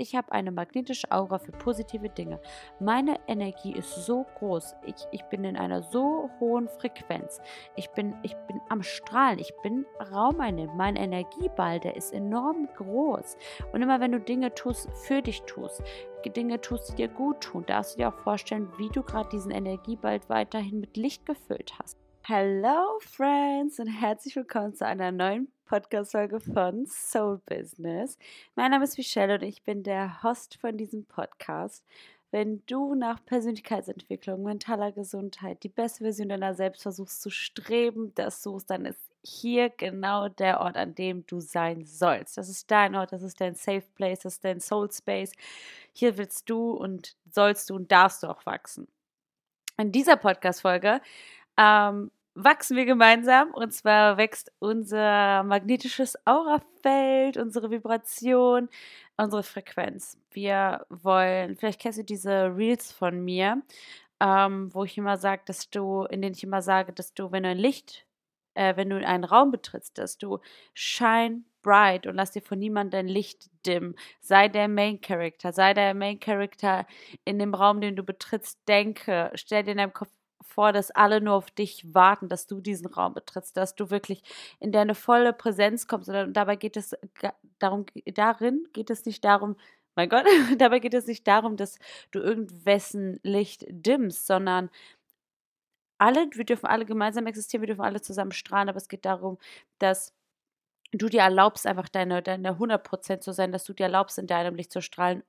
Ich habe eine magnetische Aura für positive Dinge. Meine Energie ist so groß. Ich, ich bin in einer so hohen Frequenz. Ich bin, ich bin am Strahlen. Ich bin raumeinnehmend. Mein Energieball, der ist enorm groß. Und immer wenn du Dinge tust, für dich tust, Dinge tust, die dir gut tun, darfst du dir auch vorstellen, wie du gerade diesen Energieball weiterhin mit Licht gefüllt hast. Hello, Friends, und herzlich willkommen zu einer neuen Podcast-Folge von Soul Business. Mein Name ist Michelle und ich bin der Host von diesem Podcast. Wenn du nach Persönlichkeitsentwicklung, mentaler Gesundheit, die beste Version deiner selbst versuchst zu streben, das suchst, dann ist hier genau der Ort, an dem du sein sollst. Das ist dein Ort, das ist dein Safe Place, das ist dein Soul Space. Hier willst du und sollst du und darfst du auch wachsen. In dieser Podcast-Folge ähm, wachsen wir gemeinsam und zwar wächst unser magnetisches Aurafeld, unsere Vibration, unsere Frequenz. Wir wollen, vielleicht kennst du diese Reels von mir, ähm, wo ich immer sage, dass du, in denen ich immer sage, dass du, wenn du ein Licht, äh, wenn du in einen Raum betrittst, dass du shine bright und lass dir von niemandem dein Licht dimmen. Sei der Main Character, sei der Main Character in dem Raum, den du betrittst. Denke, stell dir in deinem Kopf vor, dass alle nur auf dich warten, dass du diesen Raum betrittst, dass du wirklich in deine volle Präsenz kommst. Und dabei geht es darum, darin geht es nicht darum, mein Gott, dabei geht es nicht darum, dass du irgendwessen Licht dimmst, sondern alle, wir dürfen alle gemeinsam existieren, wir dürfen alle zusammen strahlen, aber es geht darum, dass du dir erlaubst, einfach deine, deine 100% zu sein, dass du dir erlaubst, in deinem Licht zu strahlen,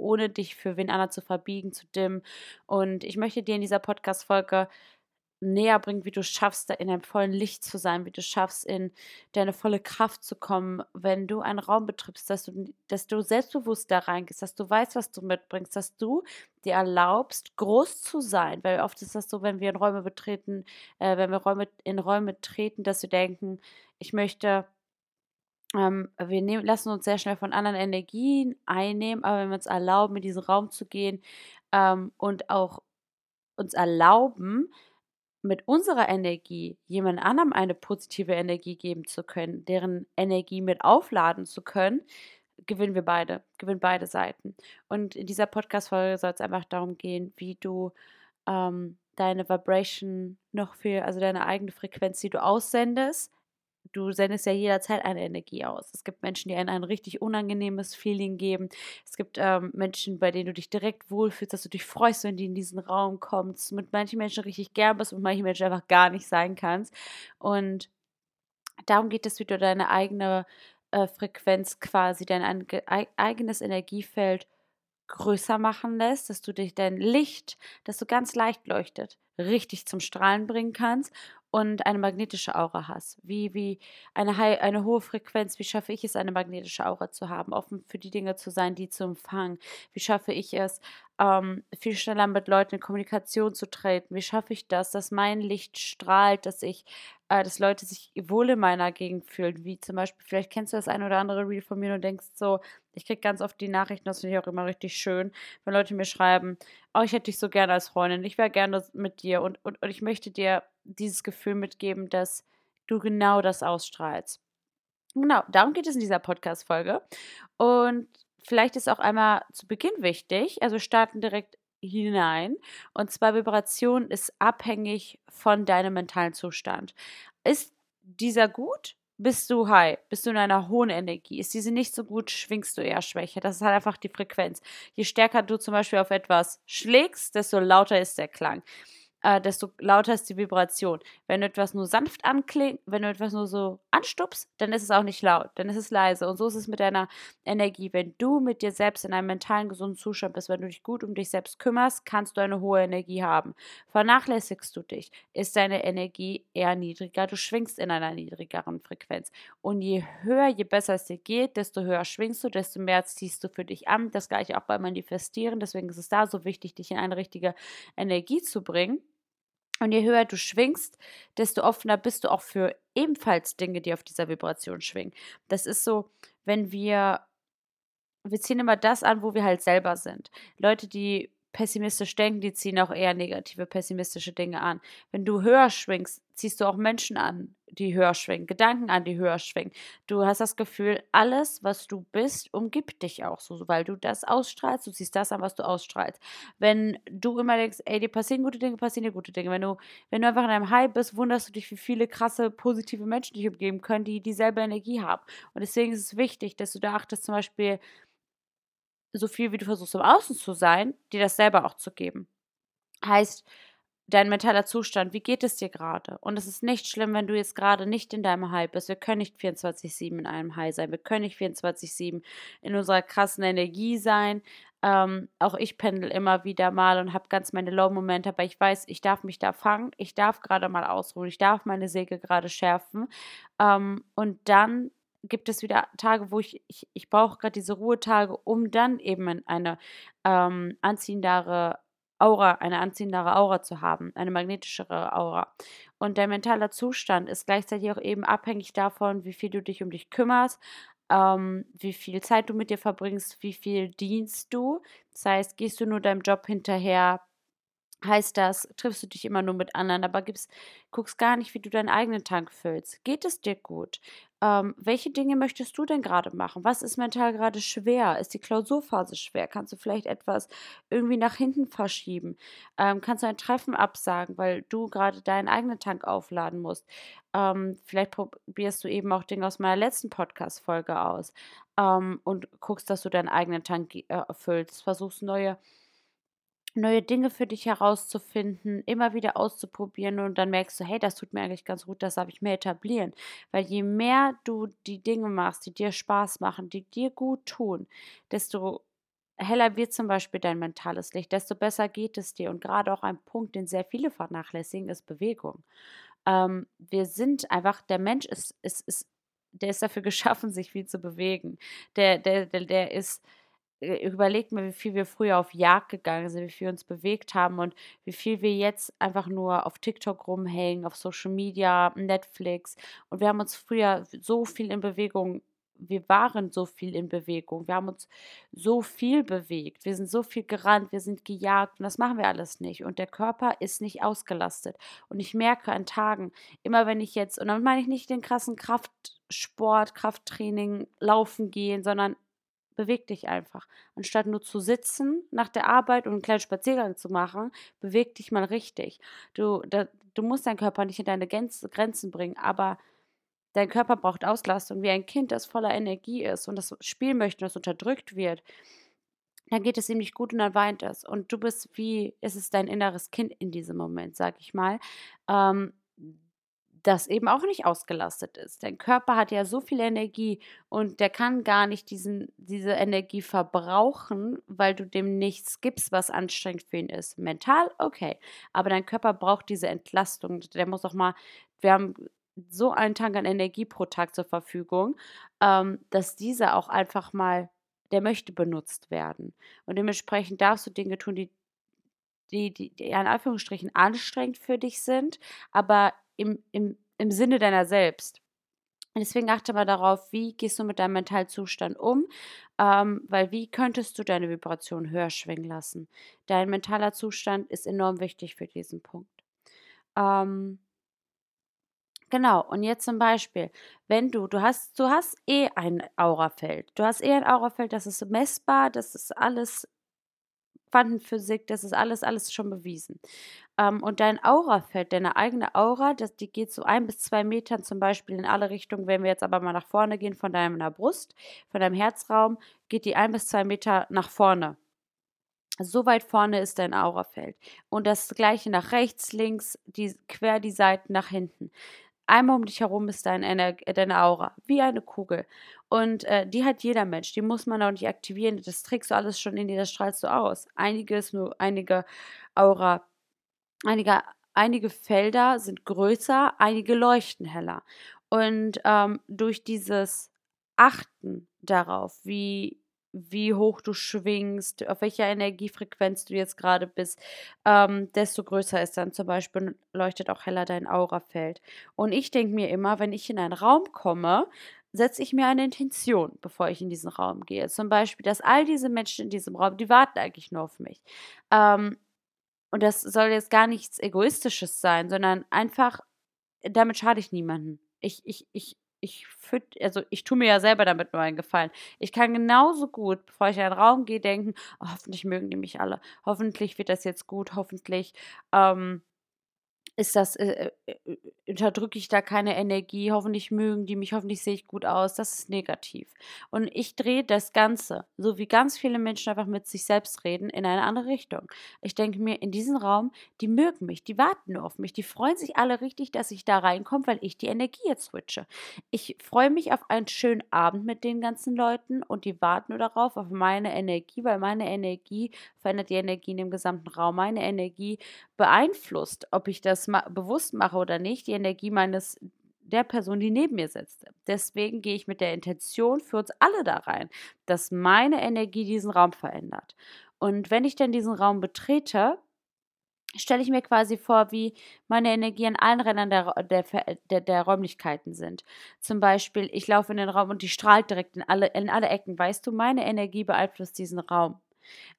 ohne dich für wen anderen zu verbiegen, zu dimmen. Und ich möchte dir in dieser Podcast-Folge näher bringen, wie du schaffst, in deinem vollen Licht zu sein, wie du schaffst, in deine volle Kraft zu kommen, wenn du einen Raum betriebst, dass du, dass du selbstbewusst da reingehst, dass du weißt, was du mitbringst, dass du dir erlaubst, groß zu sein. Weil oft ist das so, wenn wir in Räume betreten, äh, wenn wir Räume, in Räume treten, dass wir denken, ich möchte ähm, wir nehmen, lassen uns sehr schnell von anderen Energien einnehmen, aber wenn wir uns erlauben, in diesen Raum zu gehen ähm, und auch uns erlauben, mit unserer Energie jemand anderem eine positive Energie geben zu können, deren Energie mit aufladen zu können, gewinnen wir beide, gewinnen beide Seiten. Und in dieser Podcast-Folge soll es einfach darum gehen, wie du ähm, deine Vibration noch für, also deine eigene Frequenz, die du aussendest, du sendest ja jederzeit eine Energie aus. Es gibt Menschen, die einen ein richtig unangenehmes Feeling geben. Es gibt ähm, Menschen, bei denen du dich direkt wohlfühlst, dass du dich freust, wenn die in diesen Raum kommst. Mit manchen Menschen richtig gern bist und manchen Menschen einfach gar nicht sein kannst. Und darum geht es, wie du deine eigene äh, Frequenz quasi, dein eigenes Energiefeld größer machen lässt, dass du dich dein Licht, das so ganz leicht leuchtet, richtig zum Strahlen bringen kannst und eine magnetische Aura hast. Wie, wie eine, eine hohe Frequenz, wie schaffe ich es, eine magnetische Aura zu haben, offen für die Dinge zu sein, die zu empfangen? Wie schaffe ich es, ähm, viel schneller mit Leuten in Kommunikation zu treten? Wie schaffe ich das, dass mein Licht strahlt, dass ich, äh, dass Leute sich wohl in meiner Gegend fühlen? Wie zum Beispiel, vielleicht kennst du das ein oder andere Reel von mir und denkst so, ich kriege ganz oft die Nachrichten, das finde ich auch immer richtig schön, wenn Leute mir schreiben, oh, ich hätte dich so gerne als Freundin, ich wäre gerne mit dir und, und, und ich möchte dir dieses Gefühl mitgeben, dass du genau das ausstrahlst. Genau, darum geht es in dieser Podcast-Folge. Und vielleicht ist auch einmal zu Beginn wichtig, also starten direkt hinein. Und zwar Vibration ist abhängig von deinem mentalen Zustand. Ist dieser gut? Bist du high? Bist du in einer hohen Energie? Ist diese nicht so gut, schwingst du eher schwächer. Das ist halt einfach die Frequenz. Je stärker du zum Beispiel auf etwas schlägst, desto lauter ist der Klang äh, desto lauter ist die Vibration. Wenn du etwas nur sanft anklingt, wenn du etwas nur so anstupst, dann ist es auch nicht laut, dann ist es leise. Und so ist es mit deiner Energie. Wenn du mit dir selbst in einem mentalen gesunden Zustand bist, wenn du dich gut um dich selbst kümmerst, kannst du eine hohe Energie haben. Vernachlässigst du dich, ist deine Energie eher niedriger. Du schwingst in einer niedrigeren Frequenz. Und je höher, je besser es dir geht, desto höher schwingst du, desto mehr ziehst du für dich an. Das gleiche auch beim Manifestieren. Deswegen ist es da so wichtig, dich in eine richtige Energie zu bringen. Und je höher du schwingst, desto offener bist du auch für ebenfalls Dinge, die auf dieser Vibration schwingen. Das ist so, wenn wir, wir ziehen immer das an, wo wir halt selber sind. Leute, die pessimistisch denken, die ziehen auch eher negative, pessimistische Dinge an. Wenn du höher schwingst, ziehst du auch Menschen an, die höher schwingen, Gedanken an, die höher schwingen. Du hast das Gefühl, alles, was du bist, umgibt dich auch so, weil du das ausstrahlst, du siehst das an, was du ausstrahlst. Wenn du immer denkst, ey, dir passieren gute Dinge, passieren dir gute Dinge. Wenn du, wenn du einfach in einem High bist, wunderst du dich, wie viele krasse, positive Menschen dich umgeben können, die dieselbe Energie haben. Und deswegen ist es wichtig, dass du da achtest, zum Beispiel, so viel wie du versuchst im Außen zu sein, dir das selber auch zu geben. Heißt, dein mentaler Zustand, wie geht es dir gerade? Und es ist nicht schlimm, wenn du jetzt gerade nicht in deinem High bist. Wir können nicht 24-7 in einem High sein. Wir können nicht 24-7 in unserer krassen Energie sein. Ähm, auch ich pendel immer wieder mal und habe ganz meine Low-Momente, aber ich weiß, ich darf mich da fangen. Ich darf gerade mal ausruhen. Ich darf meine Säge gerade schärfen. Ähm, und dann gibt es wieder Tage, wo ich, ich, ich brauche gerade diese Ruhetage, um dann eben eine ähm, anziehendere Aura, eine anziehendere Aura zu haben, eine magnetischere Aura. Und der mentale Zustand ist gleichzeitig auch eben abhängig davon, wie viel du dich um dich kümmerst, ähm, wie viel Zeit du mit dir verbringst, wie viel dienst du. Das heißt, gehst du nur deinem Job hinterher, heißt das, triffst du dich immer nur mit anderen, aber gibst, guckst gar nicht, wie du deinen eigenen Tank füllst. Geht es dir gut? Ähm, welche Dinge möchtest du denn gerade machen? Was ist mental gerade schwer? Ist die Klausurphase schwer? Kannst du vielleicht etwas irgendwie nach hinten verschieben? Ähm, kannst du ein Treffen absagen, weil du gerade deinen eigenen Tank aufladen musst? Ähm, vielleicht probierst du eben auch Dinge aus meiner letzten Podcast-Folge aus ähm, und guckst, dass du deinen eigenen Tank äh, erfüllst. Versuchst neue neue Dinge für dich herauszufinden, immer wieder auszuprobieren und dann merkst du, hey, das tut mir eigentlich ganz gut, das darf ich mehr etablieren. Weil je mehr du die Dinge machst, die dir Spaß machen, die dir gut tun, desto heller wird zum Beispiel dein mentales Licht, desto besser geht es dir. Und gerade auch ein Punkt, den sehr viele vernachlässigen, ist Bewegung. Ähm, wir sind einfach, der Mensch ist, ist, ist, der ist dafür geschaffen, sich viel zu bewegen. Der, der, der, der ist überlegt mir, wie viel wir früher auf Jagd gegangen sind, wie viel wir uns bewegt haben und wie viel wir jetzt einfach nur auf TikTok rumhängen, auf Social Media, Netflix. Und wir haben uns früher so viel in Bewegung, wir waren so viel in Bewegung, wir haben uns so viel bewegt, wir sind so viel gerannt, wir sind gejagt und das machen wir alles nicht. Und der Körper ist nicht ausgelastet. Und ich merke an Tagen, immer wenn ich jetzt, und damit meine ich nicht den krassen Kraftsport, Krafttraining, Laufen gehen, sondern beweg dich einfach. Anstatt nur zu sitzen nach der Arbeit und einen kleinen Spaziergang zu machen, beweg dich mal richtig. Du, da, du musst deinen Körper nicht in deine Grenzen bringen, aber dein Körper braucht Auslastung. Wie ein Kind, das voller Energie ist und das spielen möchte das unterdrückt wird, dann geht es ihm nicht gut und dann weint es. Und du bist wie, es dein inneres Kind in diesem Moment, sag ich mal. Ähm, das eben auch nicht ausgelastet ist. Dein Körper hat ja so viel Energie und der kann gar nicht diesen, diese Energie verbrauchen, weil du dem nichts gibst, was anstrengend für ihn ist. Mental, okay. Aber dein Körper braucht diese Entlastung. Der muss auch mal, wir haben so einen Tank an Energie pro Tag zur Verfügung, ähm, dass dieser auch einfach mal, der möchte benutzt werden. Und dementsprechend darfst du Dinge tun, die die, die, die in Anführungsstrichen anstrengend für dich sind, aber im, im, im Sinne deiner selbst. Und deswegen achte mal darauf, wie gehst du mit deinem Mentalzustand um, ähm, weil wie könntest du deine Vibration höher schwingen lassen? Dein mentaler Zustand ist enorm wichtig für diesen Punkt. Ähm, Genau, und jetzt zum Beispiel, wenn du, du hast, du hast eh ein Aurafeld. Du hast eh ein Aurafeld, das ist messbar, das ist alles Quantenphysik, das ist alles, alles schon bewiesen. Ähm, und dein Aurafeld, deine eigene Aura, das, die geht so ein bis zwei Metern zum Beispiel in alle Richtungen. Wenn wir jetzt aber mal nach vorne gehen von deiner Brust, von deinem Herzraum, geht die ein bis zwei Meter nach vorne. So weit vorne ist dein Aurafeld. Und das gleiche nach rechts, links, die, quer die Seiten nach hinten. Einmal um dich herum ist dein, äh, deine Aura, wie eine Kugel. Und äh, die hat jeder Mensch, die muss man auch nicht aktivieren. Das trägst du alles schon in dir, das strahlst du aus. Einige ist nur einige Aura, einige, einige Felder sind größer, einige leuchten heller. Und ähm, durch dieses Achten darauf, wie wie hoch du schwingst, auf welcher Energiefrequenz du jetzt gerade bist, ähm, desto größer ist dann zum Beispiel, leuchtet auch heller dein Aurafeld. Und ich denke mir immer, wenn ich in einen Raum komme, setze ich mir eine Intention, bevor ich in diesen Raum gehe. Zum Beispiel, dass all diese Menschen in diesem Raum, die warten eigentlich nur auf mich. Ähm, und das soll jetzt gar nichts Egoistisches sein, sondern einfach damit schade ich niemanden. Ich, ich, ich, ich füt, also ich tue mir ja selber damit nur einen Gefallen. Ich kann genauso gut, bevor ich in einen Raum gehe, denken, oh, hoffentlich mögen die mich alle. Hoffentlich wird das jetzt gut. Hoffentlich ähm, ist das, äh, äh, äh, unterdrücke ich da keine Energie, hoffentlich mögen die mich, hoffentlich sehe ich gut aus, das ist negativ. Und ich drehe das Ganze, so wie ganz viele Menschen einfach mit sich selbst reden, in eine andere Richtung. Ich denke mir, in diesem Raum, die mögen mich, die warten nur auf mich, die freuen sich alle richtig, dass ich da reinkomme, weil ich die Energie jetzt switche. Ich freue mich auf einen schönen Abend mit den ganzen Leuten und die warten nur darauf, auf meine Energie, weil meine Energie verändert die Energie in dem gesamten Raum. Meine Energie beeinflusst, ob ich das ma bewusst mache oder nicht, die Energie meines der Person, die neben mir sitzt. Deswegen gehe ich mit der Intention für uns alle da rein, dass meine Energie diesen Raum verändert. Und wenn ich dann diesen Raum betrete, stelle ich mir quasi vor, wie meine Energie an allen Rändern der, der, der, der, Räumlichkeiten sind. Zum Beispiel, ich laufe in den Raum und die strahlt direkt in alle, in alle Ecken. Weißt du, meine Energie beeinflusst diesen Raum.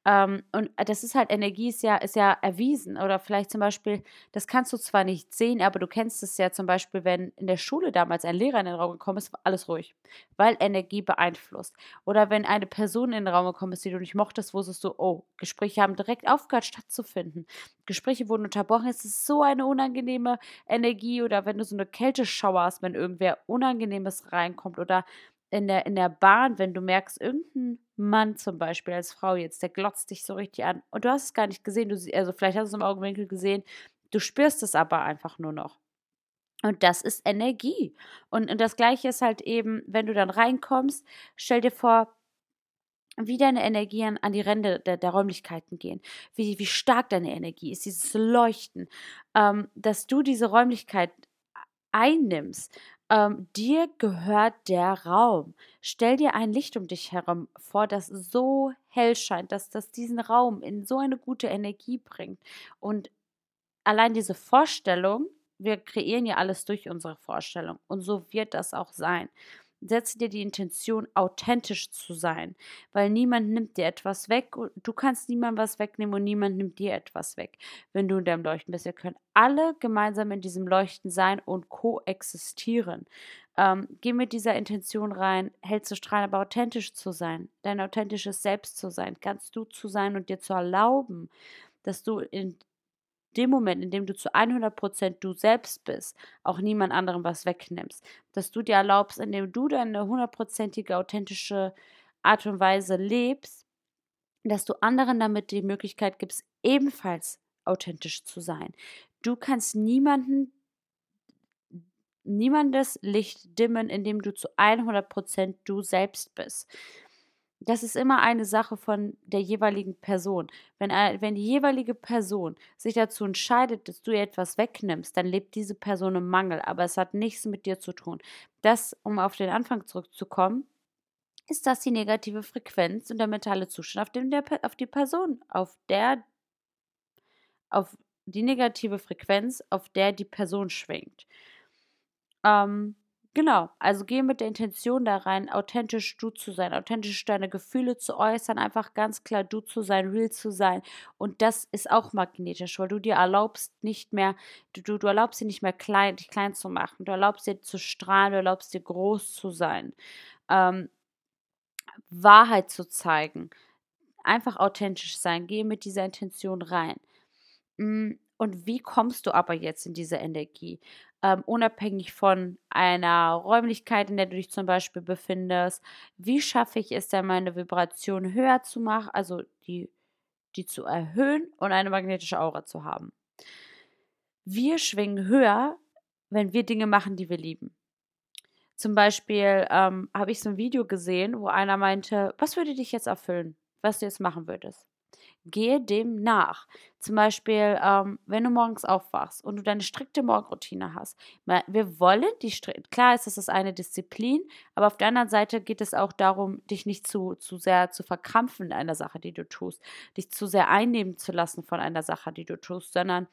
Ähm, und äh, das ist halt, Energie ist ja, ist ja erwiesen. Oder vielleicht zum Beispiel, das kannst du zwar nicht sehen, aber du kennst es ja zum Beispiel, wenn in der Schule damals ein Lehrer in den Raum gekommen ist, war alles ruhig, weil Energie beeinflusst. Oder wenn eine Person in den Raum gekommen ist, die du nicht mochtest, wusstest du, oh, Gespräche haben direkt aufgehört stattzufinden. Gespräche wurden unterbrochen, es ist so eine unangenehme Energie. Oder wenn du so eine Kälteschauer hast, wenn irgendwer Unangenehmes reinkommt oder in der, in der Bahn, wenn du merkst, irgendein Mann zum Beispiel als Frau jetzt, der glotzt dich so richtig an und du hast es gar nicht gesehen, du, also vielleicht hast du es im Augenwinkel gesehen, du spürst es aber einfach nur noch. Und das ist Energie. Und, und das Gleiche ist halt eben, wenn du dann reinkommst, stell dir vor, wie deine Energien an die Ränder der, der Räumlichkeiten gehen, wie, wie stark deine Energie ist, dieses Leuchten, ähm, dass du diese Räumlichkeit einnimmst ähm, dir gehört der Raum. Stell dir ein Licht um dich herum vor, das so hell scheint, dass das diesen Raum in so eine gute Energie bringt. Und allein diese Vorstellung, wir kreieren ja alles durch unsere Vorstellung. Und so wird das auch sein setze dir die Intention, authentisch zu sein, weil niemand nimmt dir etwas weg und du kannst niemandem was wegnehmen und niemand nimmt dir etwas weg, wenn du in deinem Leuchten bist. Wir können alle gemeinsam in diesem Leuchten sein und koexistieren. Ähm, geh mit dieser Intention rein, hell zu strahlen, aber authentisch zu sein, dein authentisches Selbst zu sein, ganz du zu sein und dir zu erlauben, dass du in dem Moment, in dem du zu 100% du selbst bist, auch niemand anderem was wegnimmst. Dass du dir erlaubst, indem du deine hundertprozentige authentische Art und Weise lebst, dass du anderen damit die Möglichkeit gibst, ebenfalls authentisch zu sein. Du kannst niemanden niemandes Licht dimmen, indem du zu 100% du selbst bist das ist immer eine Sache von der jeweiligen Person. Wenn, wenn die jeweilige Person sich dazu entscheidet, dass du ihr etwas wegnimmst, dann lebt diese Person im Mangel, aber es hat nichts mit dir zu tun. Das, um auf den Anfang zurückzukommen, ist das die negative Frequenz und der mentale Zustand, auf dem der, auf die Person, auf der, auf die negative Frequenz, auf der die Person schwingt. Ähm, Genau, also geh mit der Intention da rein, authentisch du zu sein, authentisch deine Gefühle zu äußern, einfach ganz klar du zu sein, real zu sein. Und das ist auch magnetisch, weil du dir erlaubst nicht mehr, du, du, erlaubst dir nicht mehr klein, dich klein zu machen, du erlaubst dir zu strahlen, du erlaubst dir groß zu sein, ähm, Wahrheit zu zeigen, einfach authentisch sein, geh mit dieser Intention rein. Mm, und wie kommst du aber jetzt in diese Energie? Ähm, unabhängig von einer Räumlichkeit, in der du dich zum Beispiel befindest. Wie schaffe ich es denn, meine Vibration höher zu machen, also die, die zu erhöhen und eine magnetische Aura zu haben? Wir schwingen höher, wenn wir Dinge machen, die wir lieben. Zum Beispiel ähm, habe ich so ein Video gesehen, wo einer meinte, was würde dich jetzt erfüllen, was du jetzt machen würdest? Gehe dem nach. Zum Beispiel, ähm, wenn du morgens aufwachst und du deine strikte Morgenroutine hast. Wir wollen die klar ist das ist eine Disziplin, aber auf der anderen Seite geht es auch darum, dich nicht zu, zu sehr zu verkrampfen in einer Sache, die du tust, dich zu sehr einnehmen zu lassen von einer Sache, die du tust, sondern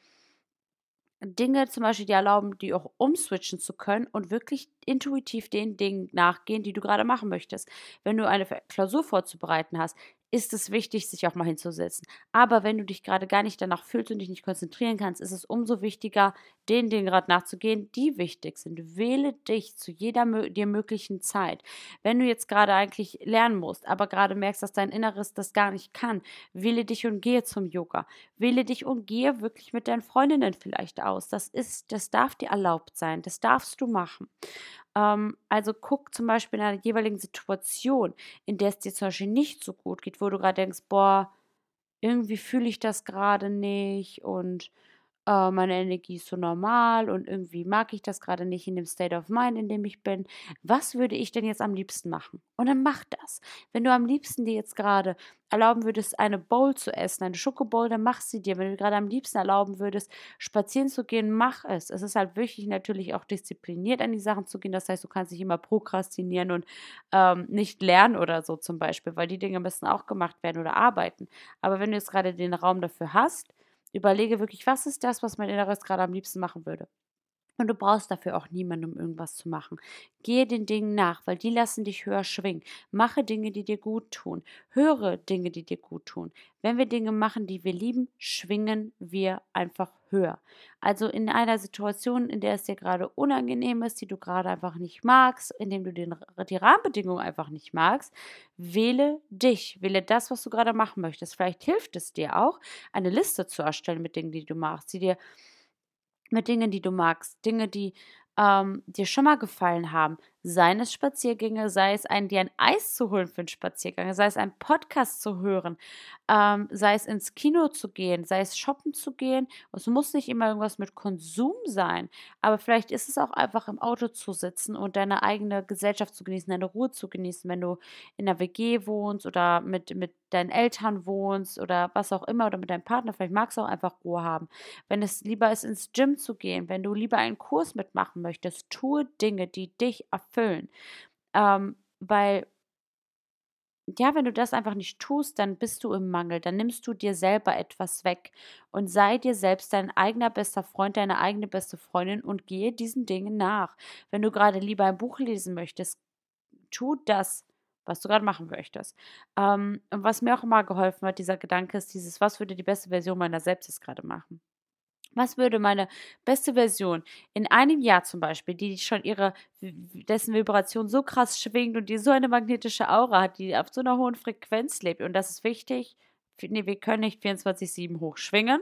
Dinge zum Beispiel, die erlauben, die auch umswitchen zu können und wirklich intuitiv den Dingen nachgehen, die du gerade machen möchtest. Wenn du eine Klausur vorzubereiten hast, ist es wichtig, sich auch mal hinzusetzen. Aber wenn du dich gerade gar nicht danach fühlst und dich nicht konzentrieren kannst, ist es umso wichtiger, den Dingen gerade nachzugehen, die wichtig sind. Wähle dich zu jeder dir möglichen Zeit. Wenn du jetzt gerade eigentlich lernen musst, aber gerade merkst, dass dein Inneres das gar nicht kann, wähle dich und gehe zum Yoga. Wähle dich und gehe wirklich mit deinen Freundinnen vielleicht aus. Das ist, das darf dir erlaubt sein. Das darfst du machen. Ähm, also guck zum Beispiel in einer jeweiligen Situation, in der es dir zum Beispiel nicht so gut geht, wo du gerade denkst, boah, irgendwie fühle ich das gerade nicht und äh, meine Energie ist so normal und irgendwie mag ich das gerade nicht in dem State of Mind, in dem ich bin. Was würde ich denn jetzt am liebsten machen? Und dann mach das. Wenn du am liebsten dir jetzt gerade erlauben würdest, eine Bowl zu essen, eine Schokobowl, dann mach sie dir. Wenn du gerade am liebsten erlauben würdest, spazieren zu gehen, mach es. Es ist halt wirklich natürlich auch diszipliniert an die Sachen zu gehen. Das heißt, du kannst nicht immer prokrastinieren und ähm, nicht lernen oder so zum Beispiel, weil die Dinge müssen auch gemacht werden oder arbeiten. Aber wenn du jetzt gerade den Raum dafür hast, Überlege wirklich, was ist das, was mein Inneres gerade am liebsten machen würde. Und du brauchst dafür auch niemanden, um irgendwas zu machen. Gehe den Dingen nach, weil die lassen dich höher schwingen. Mache Dinge, die dir gut tun. Höre Dinge, die dir gut tun. Wenn wir Dinge machen, die wir lieben, schwingen wir einfach höher. Also in einer Situation, in der es dir gerade unangenehm ist, die du gerade einfach nicht magst, in dem du den, die Rahmenbedingungen einfach nicht magst, wähle dich. Wähle das, was du gerade machen möchtest. Vielleicht hilft es dir auch, eine Liste zu erstellen mit Dingen, die du machst, die dir mit Dingen, die du magst, Dinge, die ähm, dir schon mal gefallen haben. Seien es Spaziergänge, sei es ein, dir ein Eis zu holen für einen Spaziergang, sei es ein Podcast zu hören, ähm, sei es ins Kino zu gehen, sei es shoppen zu gehen. Es muss nicht immer irgendwas mit Konsum sein, aber vielleicht ist es auch einfach im Auto zu sitzen und deine eigene Gesellschaft zu genießen, deine Ruhe zu genießen, wenn du in einer WG wohnst oder mit, mit deinen Eltern wohnst oder was auch immer oder mit deinem Partner. Vielleicht magst du auch einfach Ruhe haben. Wenn es lieber ist, ins Gym zu gehen, wenn du lieber einen Kurs mitmachen möchtest, tue Dinge, die dich erfüllen erfüllen. Ähm, weil, ja, wenn du das einfach nicht tust, dann bist du im Mangel, dann nimmst du dir selber etwas weg und sei dir selbst dein eigener bester Freund, deine eigene beste Freundin und gehe diesen Dingen nach. Wenn du gerade lieber ein Buch lesen möchtest, tu das was du gerade machen möchtest. Ähm, und was mir auch immer geholfen hat, dieser Gedanke ist dieses, was würde die beste Version meiner selbst jetzt gerade machen? Was würde meine beste Version in einem Jahr zum Beispiel, die schon ihre, dessen Vibration so krass schwingt und die so eine magnetische Aura hat, die auf so einer hohen Frequenz lebt, und das ist wichtig, nee, wir können nicht 24-7 hochschwingen,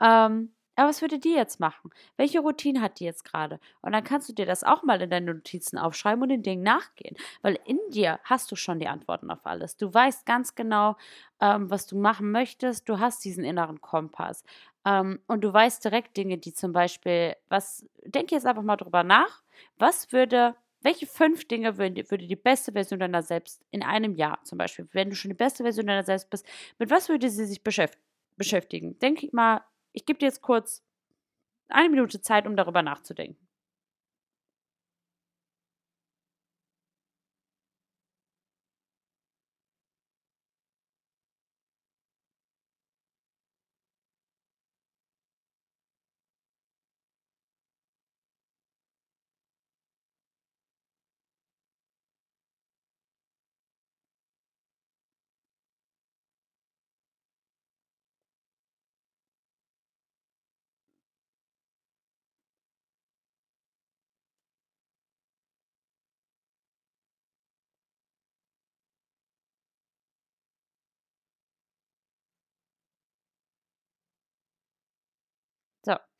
ähm, aber was würde die jetzt machen? Welche Routine hat die jetzt gerade? Und dann kannst du dir das auch mal in deine Notizen aufschreiben und den Dingen nachgehen. Weil in dir hast du schon die Antworten auf alles. Du weißt ganz genau, ähm, was du machen möchtest. Du hast diesen inneren Kompass. Ähm, und du weißt direkt Dinge, die zum Beispiel, was, denk jetzt einfach mal drüber nach. Was würde welche fünf Dinge würde, würde, die beste Version deiner selbst in einem Jahr zum Beispiel, wenn du schon die beste Version deiner selbst bist, mit was würde sie sich beschäftigen? Denk mal ich gebe dir jetzt kurz eine Minute Zeit, um darüber nachzudenken.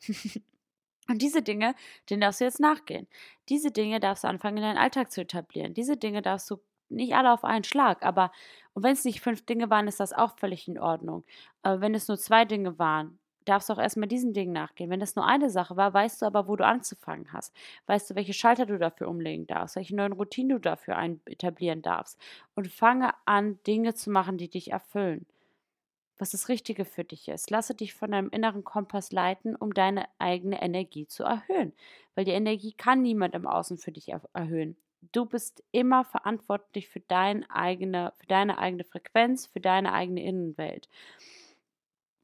Und diese Dinge, denen darfst du jetzt nachgehen. Diese Dinge darfst du anfangen, in deinen Alltag zu etablieren. Diese Dinge darfst du nicht alle auf einen Schlag, aber und wenn es nicht fünf Dinge waren, ist das auch völlig in Ordnung. Aber wenn es nur zwei Dinge waren, darfst du auch erstmal diesen Dingen nachgehen. Wenn es nur eine Sache war, weißt du aber, wo du anzufangen hast. Weißt du, welche Schalter du dafür umlegen darfst, welche neuen Routinen du dafür etablieren darfst. Und fange an, Dinge zu machen, die dich erfüllen was das Richtige für dich ist. Lasse dich von deinem inneren Kompass leiten, um deine eigene Energie zu erhöhen. Weil die Energie kann niemand im Außen für dich erhöhen. Du bist immer verantwortlich für, dein eigene, für deine eigene Frequenz, für deine eigene Innenwelt.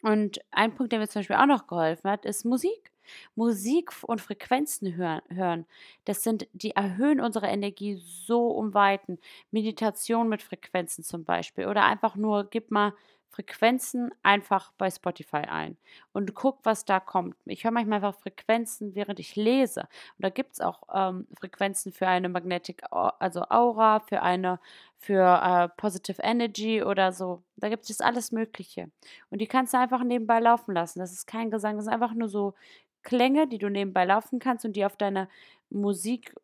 Und ein Punkt, der mir zum Beispiel auch noch geholfen hat, ist Musik. Musik und Frequenzen hören, das sind, die erhöhen unsere Energie so um Weiten. Meditation mit Frequenzen zum Beispiel oder einfach nur, gib mal Frequenzen einfach bei Spotify ein und guck, was da kommt. Ich höre manchmal einfach Frequenzen, während ich lese. Und da gibt es auch ähm, Frequenzen für eine Magnetic, also Aura, für eine, für äh, Positive Energy oder so. Da gibt es alles Mögliche. Und die kannst du einfach nebenbei laufen lassen. Das ist kein Gesang, das ist einfach nur so Klänge, die du nebenbei laufen kannst und die auf deine Musik,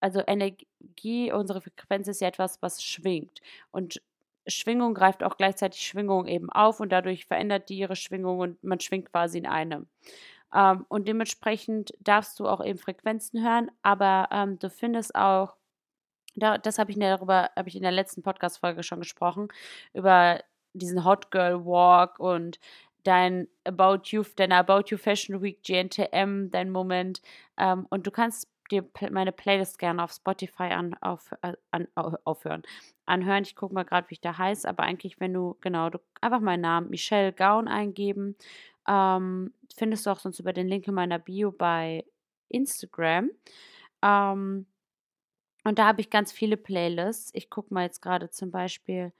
also Energie, unsere Frequenz ist ja etwas, was schwingt. Und Schwingung greift auch gleichzeitig Schwingung eben auf und dadurch verändert die ihre Schwingung und man schwingt quasi in einem. Ähm, und dementsprechend darfst du auch eben Frequenzen hören, aber ähm, du findest auch, da, das habe ich darüber, habe ich in der letzten Podcast-Folge schon gesprochen, über diesen Hot Girl Walk und dein About You, deine About You Fashion Week GNTM, dein Moment. Ähm, und du kannst dir meine Playlist gerne auf Spotify an, auf, äh, an, aufhören. Anhören. Ich gucke mal gerade, wie ich da heiße, aber eigentlich, wenn du, genau, du einfach meinen Namen Michelle Gaun eingeben, ähm, findest du auch sonst über den Link in meiner Bio bei Instagram. Ähm, und da habe ich ganz viele Playlists. Ich gucke mal jetzt gerade zum Beispiel,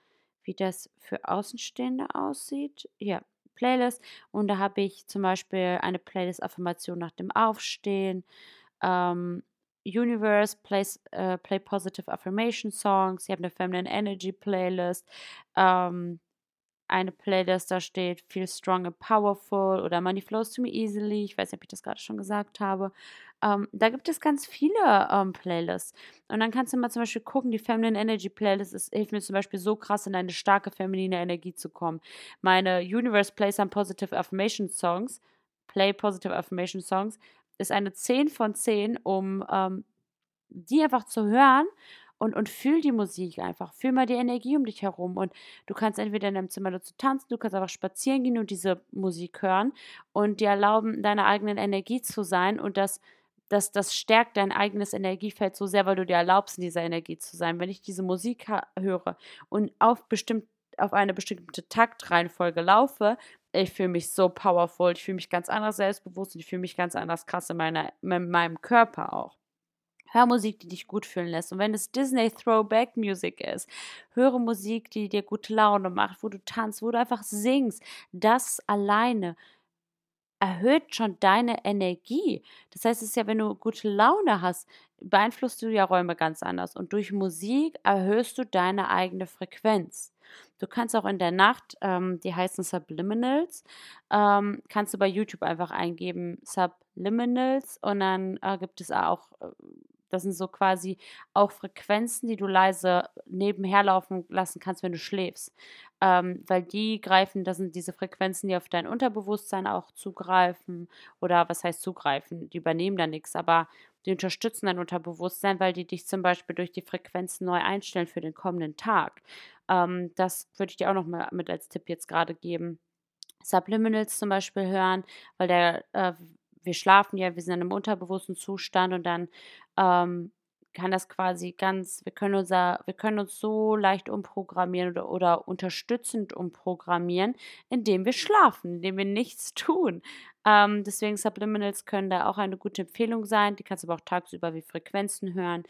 wie das für Außenstehende aussieht. Ja, Playlist. Und da habe ich zum Beispiel eine Playlist Affirmation nach dem Aufstehen. Ähm, Universe plays, äh, Play Positive Affirmation Songs. Sie haben eine Feminine Energy Playlist. Ähm, eine Playlist, da steht Feel Strong and Powerful oder Money Flows to Me Easily. Ich weiß nicht, ob ich das gerade schon gesagt habe. Ähm, da gibt es ganz viele ähm, Playlists. Und dann kannst du mal zum Beispiel gucken, die Feminine Energy Playlist ist, hilft mir zum Beispiel so krass, in eine starke feminine Energie zu kommen. Meine Universe Plays some Positive Affirmation Songs, Play Positive Affirmation Songs, ist eine 10 von 10, um ähm, die einfach zu hören und, und fühl die Musik einfach. Fühl mal die Energie um dich herum. Und du kannst entweder in deinem Zimmer dazu tanzen, du kannst einfach spazieren gehen und diese Musik hören und dir erlauben, deiner eigenen Energie zu sein. Und das, das, das stärkt dein eigenes Energiefeld so sehr, weil du dir erlaubst, in dieser Energie zu sein. Wenn ich diese Musik höre und auf bestimmt auf eine bestimmte Taktreihenfolge laufe, ich fühle mich so powerful, ich fühle mich ganz anders selbstbewusst und ich fühle mich ganz anders krass in, meiner, in meinem Körper auch. Hör Musik, die dich gut fühlen lässt. Und wenn es Disney Throwback Music ist, höre Musik, die dir gute Laune macht, wo du tanzt, wo du einfach singst. Das alleine erhöht schon deine Energie. Das heißt, es ist ja, wenn du gute Laune hast, beeinflusst du ja Räume ganz anders. Und durch Musik erhöhst du deine eigene Frequenz. Du kannst auch in der Nacht, ähm, die heißen Subliminals, ähm, kannst du bei YouTube einfach eingeben Subliminals und dann äh, gibt es auch, äh, das sind so quasi auch Frequenzen, die du leise nebenher laufen lassen kannst, wenn du schläfst. Ähm, weil die greifen, das sind diese Frequenzen, die auf dein Unterbewusstsein auch zugreifen. Oder was heißt zugreifen? Die übernehmen da nichts, aber die unterstützen dein Unterbewusstsein, weil die dich zum Beispiel durch die Frequenzen neu einstellen für den kommenden Tag. Ähm, das würde ich dir auch noch mal mit als Tipp jetzt gerade geben. Subliminals zum Beispiel hören, weil der, äh, wir schlafen ja, wir sind in einem unterbewussten Zustand und dann ähm, kann das quasi ganz, wir können, unser, wir können uns so leicht umprogrammieren oder, oder unterstützend umprogrammieren, indem wir schlafen, indem wir nichts tun. Ähm, deswegen Subliminals können da auch eine gute Empfehlung sein. Die kannst du aber auch tagsüber wie Frequenzen hören.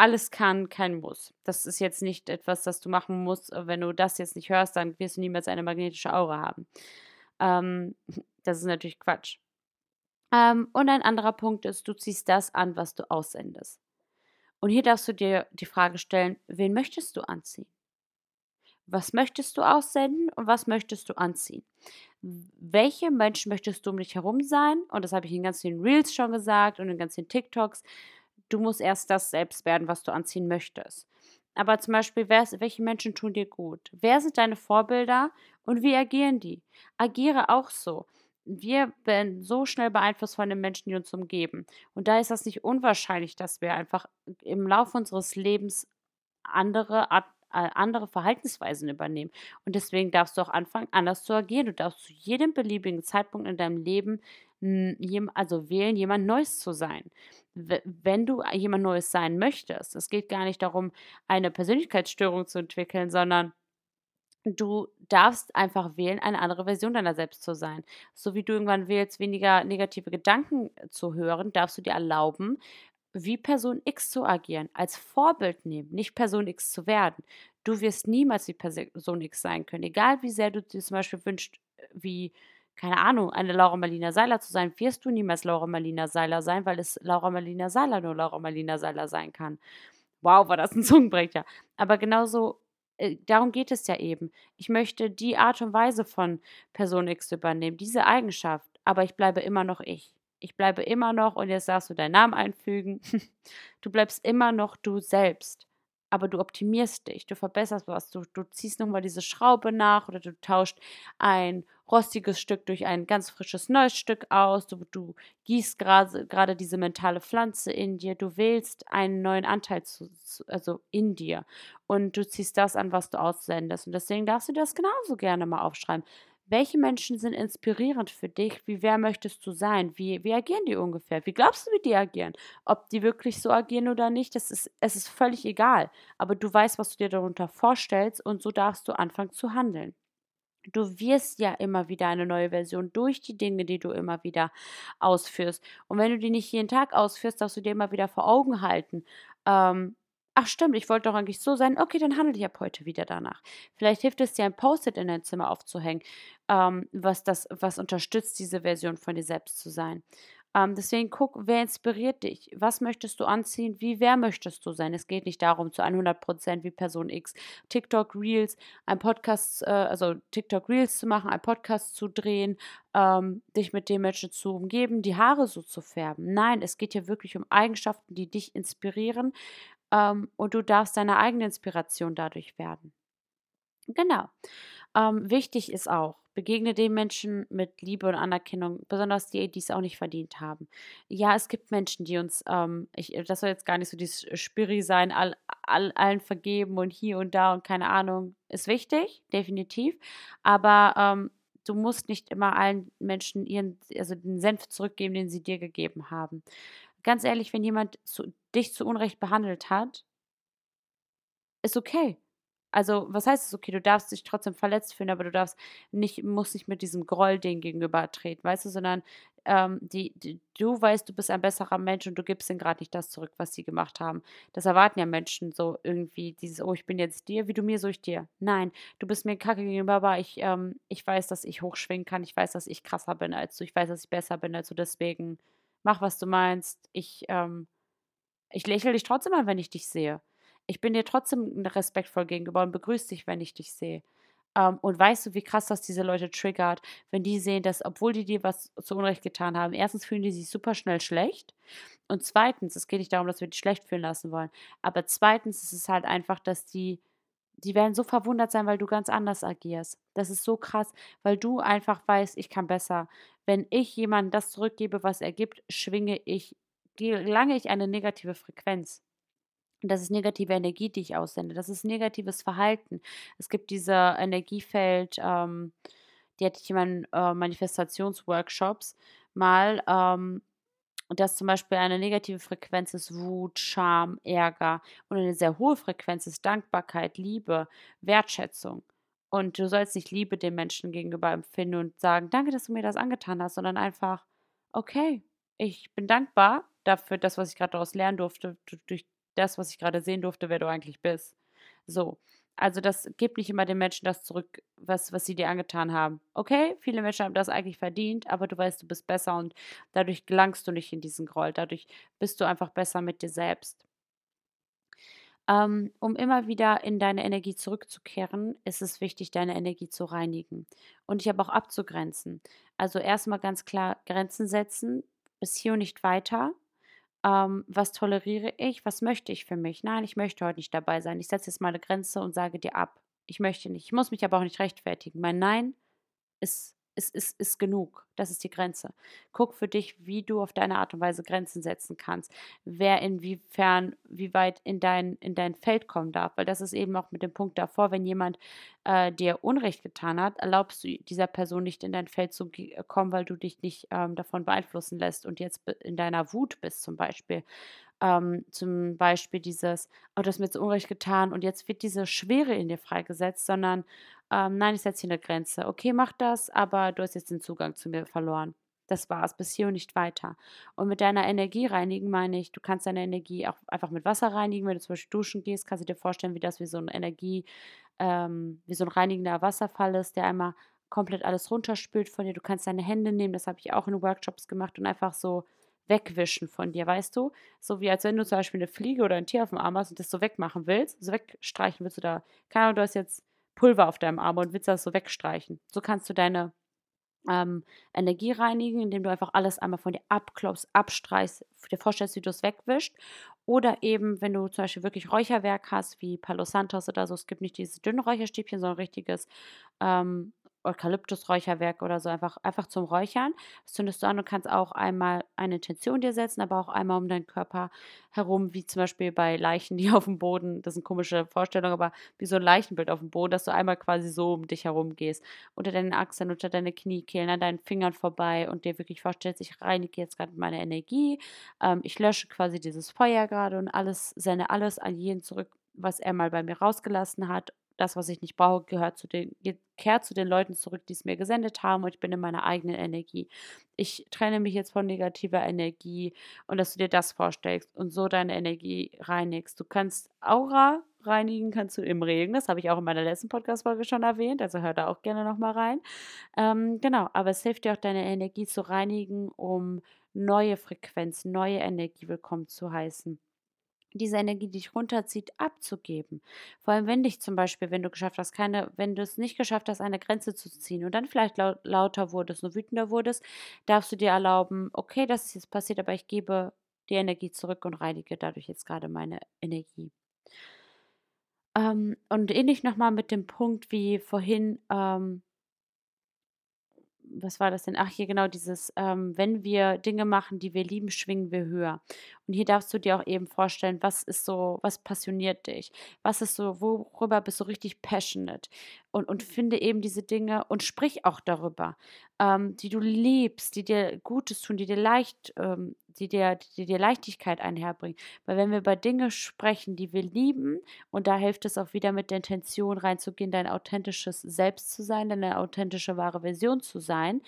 Alles kann, kein Muss. Das ist jetzt nicht etwas, das du machen musst. Wenn du das jetzt nicht hörst, dann wirst du niemals eine magnetische Aura haben. Ähm, das ist natürlich Quatsch. Ähm, und ein anderer Punkt ist, du ziehst das an, was du aussendest. Und hier darfst du dir die Frage stellen, wen möchtest du anziehen? Was möchtest du aussenden und was möchtest du anziehen? Welche Menschen möchtest du um dich herum sein? Und das habe ich in ganz vielen Reels schon gesagt und in ganz vielen TikToks. Du musst erst das selbst werden, was du anziehen möchtest. Aber zum Beispiel, wer, welche Menschen tun dir gut? Wer sind deine Vorbilder und wie agieren die? Agiere auch so wir werden so schnell beeinflusst von den Menschen, die uns umgeben. Und da ist das nicht unwahrscheinlich, dass wir einfach im Laufe unseres Lebens andere äh, andere Verhaltensweisen übernehmen. Und deswegen darfst du auch anfangen, anders zu agieren. Du darfst zu jedem beliebigen Zeitpunkt in deinem Leben also wählen, jemand Neues zu sein. Wenn du jemand Neues sein möchtest, es geht gar nicht darum, eine Persönlichkeitsstörung zu entwickeln, sondern Du darfst einfach wählen, eine andere Version deiner selbst zu sein. So wie du irgendwann wählst, weniger negative Gedanken zu hören, darfst du dir erlauben, wie Person X zu agieren, als Vorbild nehmen, nicht Person X zu werden. Du wirst niemals wie Person X sein können, egal wie sehr du dir zum Beispiel wünschst, wie, keine Ahnung, eine Laura Marlina Seiler zu sein, wirst du niemals Laura Marlina Seiler sein, weil es Laura Marlina Seiler nur Laura Marlina Seiler sein kann. Wow, war das ein Zungenbrecher. Aber genauso äh, darum geht es ja eben. Ich möchte die Art und Weise von Person X übernehmen, diese Eigenschaft, aber ich bleibe immer noch ich. Ich bleibe immer noch, und jetzt darfst du deinen Namen einfügen, du bleibst immer noch du selbst aber du optimierst dich, du verbesserst was, du, du ziehst nochmal diese Schraube nach oder du tauscht ein rostiges Stück durch ein ganz frisches neues Stück aus, du, du gießt gerade diese mentale Pflanze in dir, du wählst einen neuen Anteil zu, zu, also in dir und du ziehst das an, was du aussendest und deswegen darfst du das genauso gerne mal aufschreiben. Welche Menschen sind inspirierend für dich? Wie wer möchtest du sein? Wie, wie agieren die ungefähr? Wie glaubst du, wie die agieren? Ob die wirklich so agieren oder nicht, das ist, es ist völlig egal. Aber du weißt, was du dir darunter vorstellst und so darfst du anfangen zu handeln. Du wirst ja immer wieder eine neue Version durch die Dinge, die du immer wieder ausführst. Und wenn du die nicht jeden Tag ausführst, darfst du dir immer wieder vor Augen halten. Ähm, Ach stimmt, ich wollte doch eigentlich so sein. Okay, dann handle ich ab heute wieder danach. Vielleicht hilft es dir, ein Post-it in dein Zimmer aufzuhängen, ähm, was das, was unterstützt, diese Version von dir selbst zu sein. Ähm, deswegen guck, wer inspiriert dich? Was möchtest du anziehen? Wie wer möchtest du sein? Es geht nicht darum, zu 100% wie Person X TikTok Reels, ein Podcast, äh, also TikTok Reels zu machen, ein Podcast zu drehen, ähm, dich mit den Menschen zu umgeben, die Haare so zu färben. Nein, es geht hier wirklich um Eigenschaften, die dich inspirieren, ähm, und du darfst deine eigene Inspiration dadurch werden. Genau. Ähm, wichtig ist auch, begegne den Menschen mit Liebe und Anerkennung, besonders die, die es auch nicht verdient haben. Ja, es gibt Menschen, die uns, ähm, ich, das soll jetzt gar nicht so dieses Spiri sein, all, all, allen vergeben und hier und da und keine Ahnung, ist wichtig, definitiv. Aber ähm, du musst nicht immer allen Menschen ihren, also den Senf zurückgeben, den sie dir gegeben haben ganz ehrlich, wenn jemand zu, dich zu Unrecht behandelt hat, ist okay. Also, was heißt es okay? Du darfst dich trotzdem verletzt fühlen, aber du darfst nicht, musst nicht mit diesem Groll-Ding gegenübertreten, weißt du, sondern ähm, die, die, du weißt, du bist ein besserer Mensch und du gibst ihnen gerade nicht das zurück, was sie gemacht haben. Das erwarten ja Menschen so irgendwie, dieses, oh, ich bin jetzt dir, wie du mir, so ich dir. Nein, du bist mir kacke gegenüber, aber ich, ähm, ich weiß, dass ich hochschwingen kann, ich weiß, dass ich krasser bin als du, ich weiß, dass ich besser bin als du, deswegen mach, was du meinst. Ich, ähm, ich lächle dich trotzdem an, wenn ich dich sehe. Ich bin dir trotzdem respektvoll gegenüber und begrüße dich, wenn ich dich sehe. Ähm, und weißt du, wie krass das diese Leute triggert, wenn die sehen, dass, obwohl die dir was zu Unrecht getan haben, erstens fühlen die sich super schnell schlecht. Und zweitens, es geht nicht darum, dass wir die schlecht fühlen lassen wollen, aber zweitens ist es halt einfach, dass die die werden so verwundert sein, weil du ganz anders agierst. Das ist so krass, weil du einfach weißt, ich kann besser. Wenn ich jemandem das zurückgebe, was er gibt, schwinge ich, gelange ich eine negative Frequenz. Und das ist negative Energie, die ich aussende. Das ist negatives Verhalten. Es gibt diese Energiefeld, ähm, die hatte ich in meinen äh, Manifestationsworkshops mal. Ähm, und dass zum Beispiel eine negative Frequenz ist Wut, Scham, Ärger und eine sehr hohe Frequenz ist Dankbarkeit, Liebe, Wertschätzung. Und du sollst nicht Liebe dem Menschen gegenüber empfinden und sagen, danke, dass du mir das angetan hast, sondern einfach, okay, ich bin dankbar dafür, das, was ich gerade daraus lernen durfte, durch das, was ich gerade sehen durfte, wer du eigentlich bist. So. Also das gibt nicht immer den Menschen das zurück, was, was sie dir angetan haben. Okay, viele Menschen haben das eigentlich verdient, aber du weißt, du bist besser und dadurch gelangst du nicht in diesen Groll. Dadurch bist du einfach besser mit dir selbst. Ähm, um immer wieder in deine Energie zurückzukehren, ist es wichtig, deine Energie zu reinigen und dich aber auch abzugrenzen. Also erstmal ganz klar Grenzen setzen, bis hier und nicht weiter ähm, was toleriere ich, was möchte ich für mich. Nein, ich möchte heute nicht dabei sein. Ich setze jetzt mal eine Grenze und sage dir ab. Ich möchte nicht. Ich muss mich aber auch nicht rechtfertigen. Mein Nein ist ist, ist, ist genug. Das ist die Grenze. Guck für dich, wie du auf deine Art und Weise Grenzen setzen kannst. Wer inwiefern, wie weit in dein, in dein Feld kommen darf. Weil das ist eben auch mit dem Punkt davor, wenn jemand äh, dir Unrecht getan hat, erlaubst du dieser Person nicht in dein Feld zu kommen, weil du dich nicht ähm, davon beeinflussen lässt und jetzt in deiner Wut bist zum Beispiel. Ähm, zum Beispiel dieses, oh, du hast mir jetzt Unrecht getan und jetzt wird diese Schwere in dir freigesetzt, sondern ähm, nein, ich setze hier eine Grenze. Okay, mach das, aber du hast jetzt den Zugang zu mir verloren. Das war's, bis hier und nicht weiter. Und mit deiner Energie reinigen meine ich, du kannst deine Energie auch einfach mit Wasser reinigen. Wenn du zum Beispiel duschen gehst, kannst du dir vorstellen, wie das wie so eine Energie, ähm, wie so ein reinigender Wasserfall ist, der einmal komplett alles runterspült von dir. Du kannst deine Hände nehmen, das habe ich auch in Workshops gemacht und einfach so wegwischen von dir, weißt du? So wie als wenn du zum Beispiel eine Fliege oder ein Tier auf dem Arm hast und das so wegmachen willst, so wegstreichen willst du da. Keine Ahnung, du hast jetzt Pulver auf deinem Arm und willst das so wegstreichen. So kannst du deine ähm, Energie reinigen, indem du einfach alles einmal von dir abklopfst, abstreichst, dir vorstellst, wie du es wegwischt. Oder eben, wenn du zum Beispiel wirklich Räucherwerk hast, wie Palo Santos oder so, es gibt nicht diese dünnen Räucherstäbchen, sondern richtiges ähm, Eukalyptusräucherwerk oder so einfach, einfach zum Räuchern. Das zündest du an und kannst auch einmal eine Intention dir setzen, aber auch einmal um deinen Körper herum, wie zum Beispiel bei Leichen, die auf dem Boden, das ist eine komische Vorstellung, aber wie so ein Leichenbild auf dem Boden, dass du einmal quasi so um dich herum gehst, unter deinen Achseln, unter deine Kniekehlen, an deinen Fingern vorbei und dir wirklich vorstellst, ich reinige jetzt gerade meine Energie, ähm, ich lösche quasi dieses Feuer gerade und alles, sende alles an jeden zurück, was er mal bei mir rausgelassen hat das, was ich nicht brauche, gehört zu den, kehrt zu den Leuten zurück, die es mir gesendet haben und ich bin in meiner eigenen Energie. Ich trenne mich jetzt von negativer Energie und dass du dir das vorstellst und so deine Energie reinigst. Du kannst Aura reinigen, kannst du im Regen. Das habe ich auch in meiner letzten Podcast-Folge schon erwähnt, also hör da auch gerne nochmal rein. Ähm, genau, aber es hilft dir auch, deine Energie zu reinigen, um neue Frequenz, neue Energie willkommen zu heißen diese Energie, die dich runterzieht, abzugeben. Vor allem, wenn dich zum Beispiel, wenn du geschafft hast, keine, wenn du es nicht geschafft hast, eine Grenze zu ziehen und dann vielleicht laut, lauter wurdest, nur wütender wurdest, darfst du dir erlauben, okay, das ist jetzt passiert, aber ich gebe die Energie zurück und reinige dadurch jetzt gerade meine Energie. Ähm, und ähnlich nochmal mit dem Punkt wie vorhin, ähm, was war das denn? Ach, hier genau dieses, ähm, wenn wir Dinge machen, die wir lieben, schwingen wir höher. Und hier darfst du dir auch eben vorstellen, was ist so, was passioniert dich? Was ist so, worüber bist du richtig passionate? Und, und finde eben diese Dinge und sprich auch darüber, ähm, die du liebst, die dir Gutes tun, die dir leicht, ähm, die dir, die dir Leichtigkeit einherbringen. Weil wenn wir über Dinge sprechen, die wir lieben, und da hilft es auch wieder mit der Intention reinzugehen, dein authentisches Selbst zu sein, deine authentische wahre Version zu sein,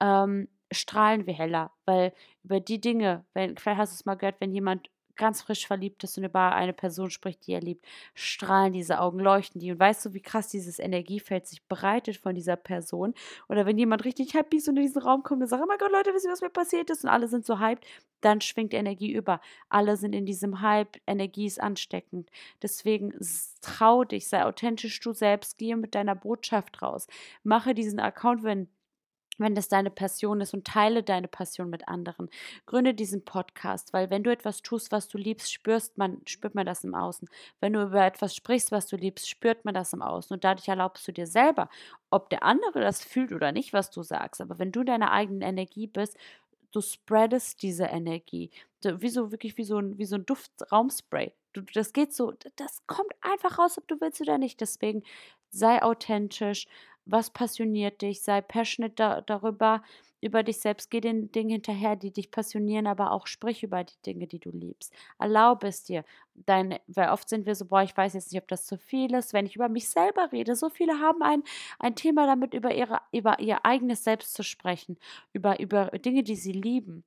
ähm, strahlen wir heller. Weil über die Dinge, wenn, vielleicht hast du es mal gehört, wenn jemand ganz frisch verliebt ist und über eine Person spricht, die er liebt, strahlen diese Augen, leuchten die. Und weißt du, wie krass dieses Energiefeld sich breitet von dieser Person? Oder wenn jemand richtig happy ist und in diesen Raum kommt und sagt, oh mein Gott, Leute, wisst ihr, was mir passiert ist? Und alle sind so hyped, dann schwingt Energie über. Alle sind in diesem Hype, Energie ist ansteckend. Deswegen trau dich, sei authentisch du selbst, gehe mit deiner Botschaft raus. Mache diesen Account, wenn wenn das deine Passion ist und teile deine Passion mit anderen. Gründe diesen Podcast, weil wenn du etwas tust, was du liebst, spürst man, spürt man das im Außen. Wenn du über etwas sprichst, was du liebst, spürt man das im Außen. Und dadurch erlaubst du dir selber, ob der andere das fühlt oder nicht, was du sagst. Aber wenn du deine eigene Energie bist, du spreadest diese Energie. Wie so, wirklich wie so ein, wie so ein Duftraumspray. Du, das geht so, das kommt einfach raus, ob du willst oder nicht. Deswegen sei authentisch, was passioniert dich, sei passionate da, darüber, über dich selbst, geh den Dingen hinterher, die dich passionieren, aber auch sprich über die Dinge, die du liebst. Erlaube es dir. Dein, weil oft sind wir so, boah, ich weiß jetzt nicht, ob das zu viel ist, wenn ich über mich selber rede. So viele haben ein, ein Thema damit, über, ihre, über ihr eigenes Selbst zu sprechen, über, über Dinge, die sie lieben.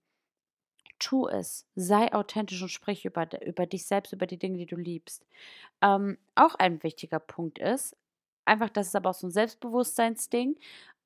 Tu es, sei authentisch und sprich über, über dich selbst, über die Dinge, die du liebst. Ähm, auch ein wichtiger Punkt ist, einfach, das ist aber auch so ein Selbstbewusstseinsding.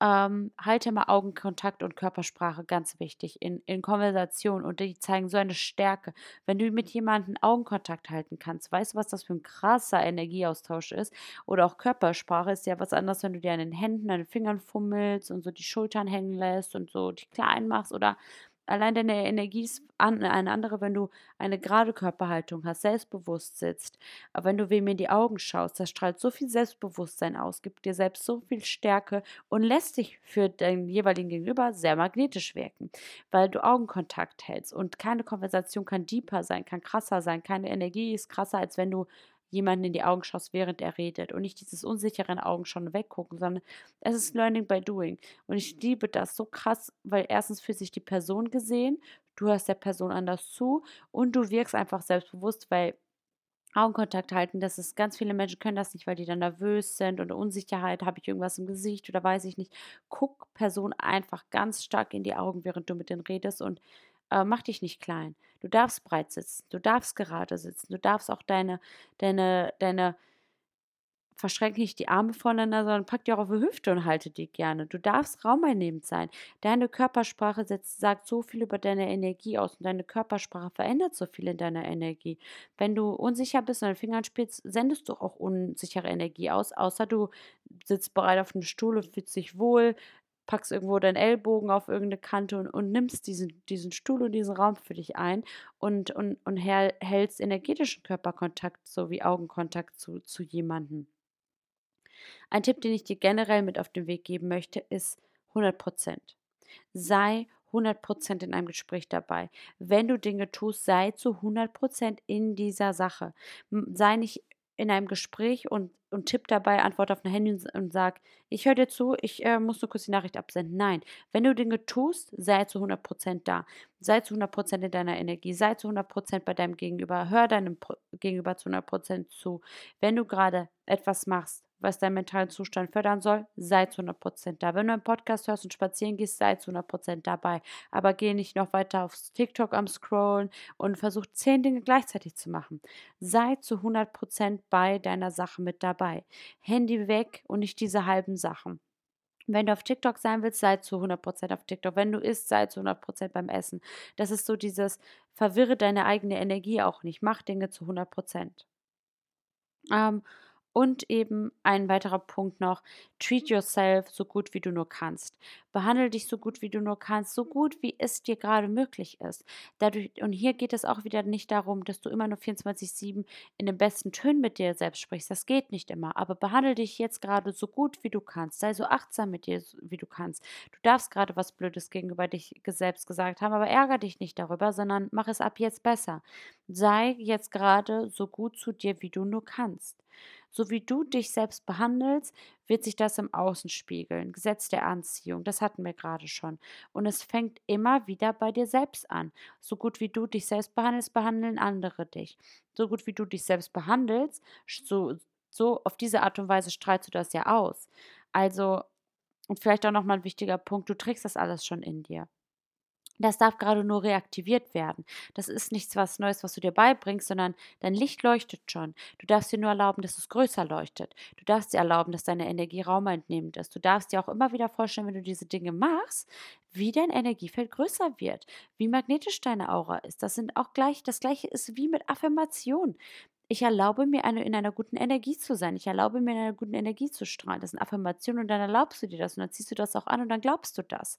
Ähm, halte mal Augenkontakt und Körpersprache ganz wichtig in, in Konversation und die zeigen so eine Stärke. Wenn du mit jemandem Augenkontakt halten kannst, weißt du, was das für ein krasser Energieaustausch ist? Oder auch Körpersprache ist ja was anderes, wenn du dir an den Händen, an den Fingern fummelst und so die Schultern hängen lässt und so dich klein machst oder Allein deine Energie ist eine andere, wenn du eine gerade Körperhaltung hast, selbstbewusst sitzt. Aber wenn du wem in die Augen schaust, das strahlt so viel Selbstbewusstsein aus, gibt dir selbst so viel Stärke und lässt dich für deinen jeweiligen Gegenüber sehr magnetisch wirken, weil du Augenkontakt hältst. Und keine Konversation kann deeper sein, kann krasser sein. Keine Energie ist krasser, als wenn du jemanden in die Augen schaust, während er redet und nicht dieses unsicheren Augen schon weggucken, sondern es ist Learning by Doing. Und ich liebe das so krass, weil erstens fühlt sich die Person gesehen, du hörst der Person anders zu und du wirkst einfach selbstbewusst, weil Augenkontakt halten. Das ist ganz viele Menschen können das nicht, weil die dann nervös sind und Unsicherheit, habe ich irgendwas im Gesicht oder weiß ich nicht. Guck Person einfach ganz stark in die Augen, während du mit denen redest und äh, mach dich nicht klein. Du darfst breit sitzen, du darfst gerade sitzen, du darfst auch deine, deine, deine verschränke nicht die Arme voneinander, sondern pack die auch auf die Hüfte und halte die gerne. Du darfst raumeinnehmend sein. Deine Körpersprache setzt, sagt so viel über deine Energie aus und deine Körpersprache verändert so viel in deiner Energie. Wenn du unsicher bist und deine Fingern spielst, sendest du auch unsichere Energie aus, außer du sitzt bereit auf einem Stuhl und fühlst dich wohl, packst irgendwo deinen Ellbogen auf irgendeine Kante und, und nimmst diesen, diesen Stuhl und diesen Raum für dich ein und, und, und hältst energetischen Körperkontakt sowie Augenkontakt zu, zu jemandem. Ein Tipp, den ich dir generell mit auf den Weg geben möchte, ist 100% Sei 100% in einem Gespräch dabei. Wenn du Dinge tust, sei zu 100% in dieser Sache. Sei nicht in einem Gespräch und, und tipp dabei, antwort auf ein Handy und, sag, ich höre dir zu, ich äh, muss nur kurz die Nachricht absenden. Nein, wenn du Dinge tust, sei zu 100% da. Sei zu 100% in deiner Energie, sei zu 100% bei deinem Gegenüber, hör deinem Gegenüber zu 100% zu. Wenn du gerade etwas machst, was deinen mentalen Zustand fördern soll, sei zu 100% da. Wenn du einen Podcast hörst und spazieren gehst, sei zu 100% dabei. Aber geh nicht noch weiter aufs TikTok am Scrollen und versuch zehn Dinge gleichzeitig zu machen. Sei zu 100% bei deiner Sache mit dabei. Handy weg und nicht diese halben Sachen. Wenn du auf TikTok sein willst, sei zu 100% auf TikTok. Wenn du isst, sei zu 100% beim Essen. Das ist so dieses, verwirre deine eigene Energie auch nicht. Mach Dinge zu 100%. Ähm, und eben ein weiterer Punkt noch, treat yourself so gut wie du nur kannst. Behandle dich so gut wie du nur kannst, so gut wie es dir gerade möglich ist. Dadurch, und hier geht es auch wieder nicht darum, dass du immer nur 24-7 in den besten Tönen mit dir selbst sprichst. Das geht nicht immer. Aber behandle dich jetzt gerade so gut wie du kannst. Sei so achtsam mit dir, wie du kannst. Du darfst gerade was Blödes gegenüber dich selbst gesagt haben, aber ärgere dich nicht darüber, sondern mach es ab jetzt besser. Sei jetzt gerade so gut zu dir, wie du nur kannst. So wie du dich selbst behandelst, wird sich das im Außen spiegeln. Gesetz der Anziehung, das hatten wir gerade schon. Und es fängt immer wieder bei dir selbst an. So gut wie du dich selbst behandelst, behandeln andere dich. So gut wie du dich selbst behandelst, so, so auf diese Art und Weise strahlst du das ja aus. Also, und vielleicht auch nochmal ein wichtiger Punkt, du trägst das alles schon in dir. Das darf gerade nur reaktiviert werden. Das ist nichts was Neues, was du dir beibringst, sondern dein Licht leuchtet schon. Du darfst dir nur erlauben, dass es größer leuchtet. Du darfst dir erlauben, dass deine Energie raumeinnehmend ist. Du darfst dir auch immer wieder vorstellen, wenn du diese Dinge machst, wie dein Energiefeld größer wird, wie magnetisch deine Aura ist. Das sind auch gleich, das gleiche ist wie mit Affirmation. Ich erlaube mir, eine, in einer guten Energie zu sein. Ich erlaube mir, in einer guten Energie zu strahlen. Das sind Affirmationen und dann erlaubst du dir das und dann ziehst du das auch an und dann glaubst du das.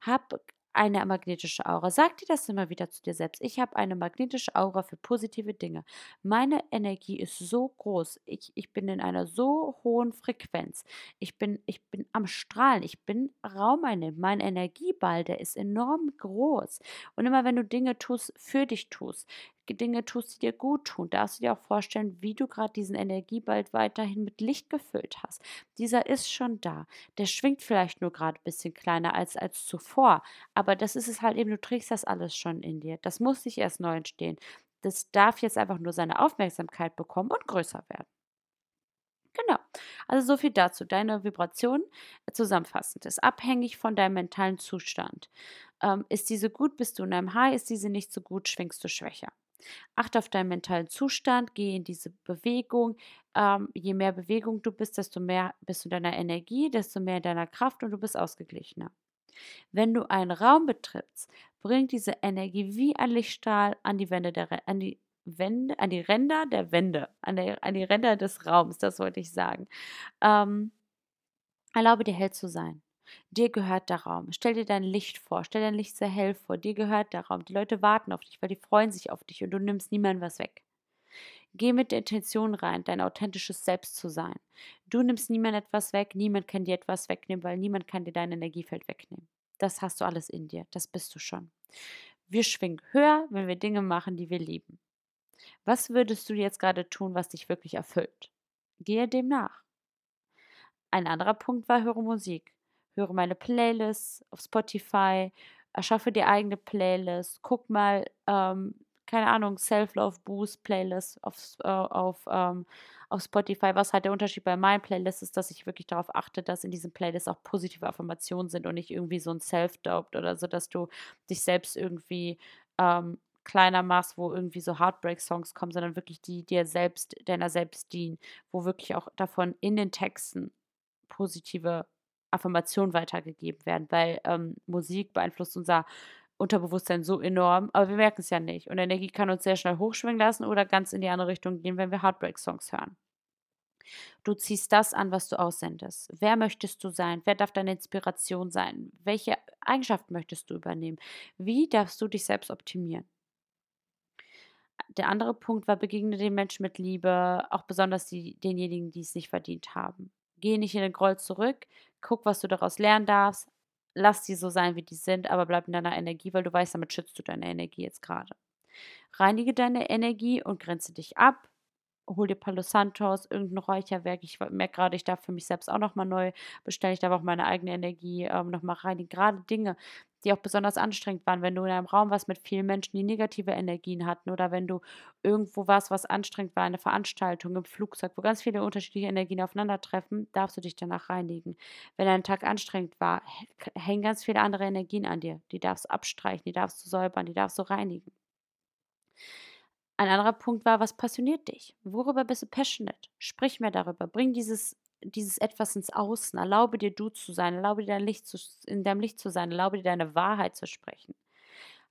Hab eine magnetische Aura. Sag dir das immer wieder zu dir selbst. Ich habe eine magnetische Aura für positive Dinge. Meine Energie ist so groß. Ich, ich bin in einer so hohen Frequenz. Ich bin, ich bin am Strahlen. Ich bin raumeinnehmend. Mein Energieball, der ist enorm groß. Und immer wenn du Dinge tust, für dich tust, Dinge tust, die dir gut tun, darfst du dir auch vorstellen, wie du gerade diesen Energieball weiterhin mit Licht gefüllt hast. Dieser ist schon da. Der schwingt vielleicht nur gerade ein bisschen kleiner als, als zuvor, aber das ist es halt eben, du trägst das alles schon in dir. Das muss nicht erst neu entstehen. Das darf jetzt einfach nur seine Aufmerksamkeit bekommen und größer werden. Genau. Also so viel dazu. Deine Vibration zusammenfassend ist abhängig von deinem mentalen Zustand. Ähm, ist diese gut, bist du in einem High, ist diese nicht so gut, schwingst du schwächer. Achte auf deinen mentalen Zustand, geh in diese Bewegung. Ähm, je mehr Bewegung du bist, desto mehr bist du in deiner Energie, desto mehr in deiner Kraft und du bist ausgeglichener. Wenn du einen Raum betrittst, bringt diese Energie wie ein Lichtstrahl an die Wände der an die Wände, an die Ränder der Wände, an, der, an die Ränder des Raums, das wollte ich sagen. Ähm, erlaube dir hell zu sein. Dir gehört der Raum. Stell dir dein Licht vor. Stell dein Licht sehr hell vor. Dir gehört der Raum. Die Leute warten auf dich, weil die freuen sich auf dich und du nimmst niemandem was weg. Geh mit der Intention rein, dein authentisches Selbst zu sein. Du nimmst niemand etwas weg, niemand kann dir etwas wegnehmen, weil niemand kann dir dein Energiefeld wegnehmen. Das hast du alles in dir, das bist du schon. Wir schwingen höher, wenn wir Dinge machen, die wir lieben. Was würdest du jetzt gerade tun, was dich wirklich erfüllt? Gehe dem nach. Ein anderer Punkt war, höre Musik höre meine Playlists auf Spotify, erschaffe dir eigene Playlists, guck mal, ähm, keine Ahnung, Self-Love-Boost-Playlist auf, äh, auf, ähm, auf Spotify. Was halt der Unterschied bei meinen Playlists ist, dass ich wirklich darauf achte, dass in diesen Playlists auch positive Affirmationen sind und nicht irgendwie so ein Self-Doubt oder so, dass du dich selbst irgendwie ähm, kleiner machst, wo irgendwie so Heartbreak-Songs kommen, sondern wirklich die dir selbst, deiner selbst dienen, wo wirklich auch davon in den Texten positive Affirmationen weitergegeben werden, weil ähm, Musik beeinflusst unser Unterbewusstsein so enorm, aber wir merken es ja nicht. Und Energie kann uns sehr schnell hochschwingen lassen oder ganz in die andere Richtung gehen, wenn wir Heartbreak-Songs hören. Du ziehst das an, was du aussendest. Wer möchtest du sein? Wer darf deine Inspiration sein? Welche Eigenschaften möchtest du übernehmen? Wie darfst du dich selbst optimieren? Der andere Punkt war, begegne den Menschen mit Liebe, auch besonders die, denjenigen, die es nicht verdient haben. Geh nicht in den Groll zurück, guck, was du daraus lernen darfst, lass die so sein, wie die sind, aber bleib in deiner Energie, weil du weißt, damit schützt du deine Energie jetzt gerade. Reinige deine Energie und grenze dich ab. Hol dir Palo Santos, irgendein Räucherwerk. Ich merke gerade, ich darf für mich selbst auch nochmal neu bestellen. Ich darf auch meine eigene Energie ähm, nochmal reinigen. Gerade Dinge, die auch besonders anstrengend waren, wenn du in einem Raum warst mit vielen Menschen, die negative Energien hatten oder wenn du irgendwo warst, was anstrengend war, eine Veranstaltung im Flugzeug, wo ganz viele unterschiedliche Energien aufeinandertreffen, darfst du dich danach reinigen. Wenn ein Tag anstrengend war, hängen ganz viele andere Energien an dir. Die darfst du abstreichen, die darfst du säubern, die darfst du reinigen. Ein anderer Punkt war, was passioniert dich? Worüber bist du passionate? Sprich mehr darüber. Bring dieses dieses etwas ins Außen. Erlaube dir du zu sein, erlaube dir dein Licht zu, in deinem Licht zu sein, erlaube dir deine Wahrheit zu sprechen.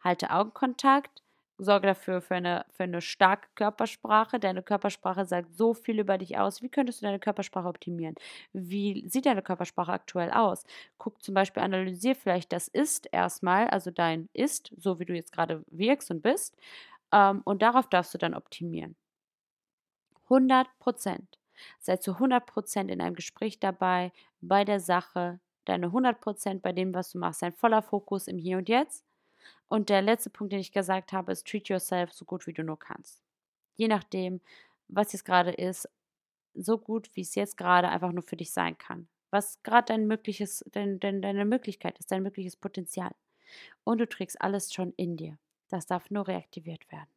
Halte Augenkontakt, sorge dafür für eine, für eine starke Körpersprache. Deine Körpersprache sagt so viel über dich aus. Wie könntest du deine Körpersprache optimieren? Wie sieht deine Körpersprache aktuell aus? Guck zum Beispiel, analysier vielleicht das Ist erstmal, also dein Ist, so wie du jetzt gerade wirkst und bist. Ähm, und darauf darfst du dann optimieren. 100 Prozent. Sei zu 100% in einem Gespräch dabei, bei der Sache, deine 100% bei dem, was du machst, ein voller Fokus im Hier und Jetzt. Und der letzte Punkt, den ich gesagt habe, ist treat yourself so gut wie du nur kannst. Je nachdem, was jetzt gerade ist, so gut wie es jetzt gerade einfach nur für dich sein kann. Was gerade dein mögliches, dein, dein, deine Möglichkeit ist, dein mögliches Potenzial. Und du trägst alles schon in dir. Das darf nur reaktiviert werden.